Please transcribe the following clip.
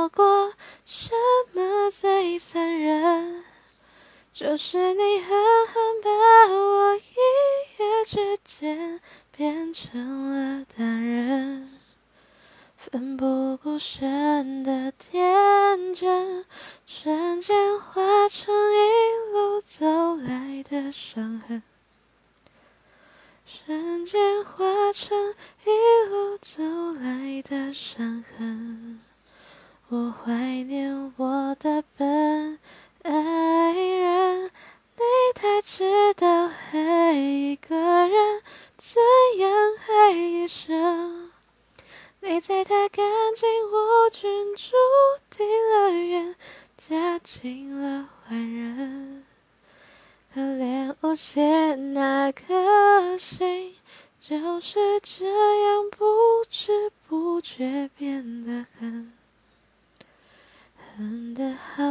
错过什么最残忍就是你狠狠把我一夜之间变成了大人奋不顾身的天真瞬间化成一路走来的伤痕。瞬间化成一路走来的伤我怀念我的笨爱人，你太知道爱一个人怎样爱一生。你在他干净无菌住的乐园，加进了坏人。可怜无邪那颗心，就是这样不知。how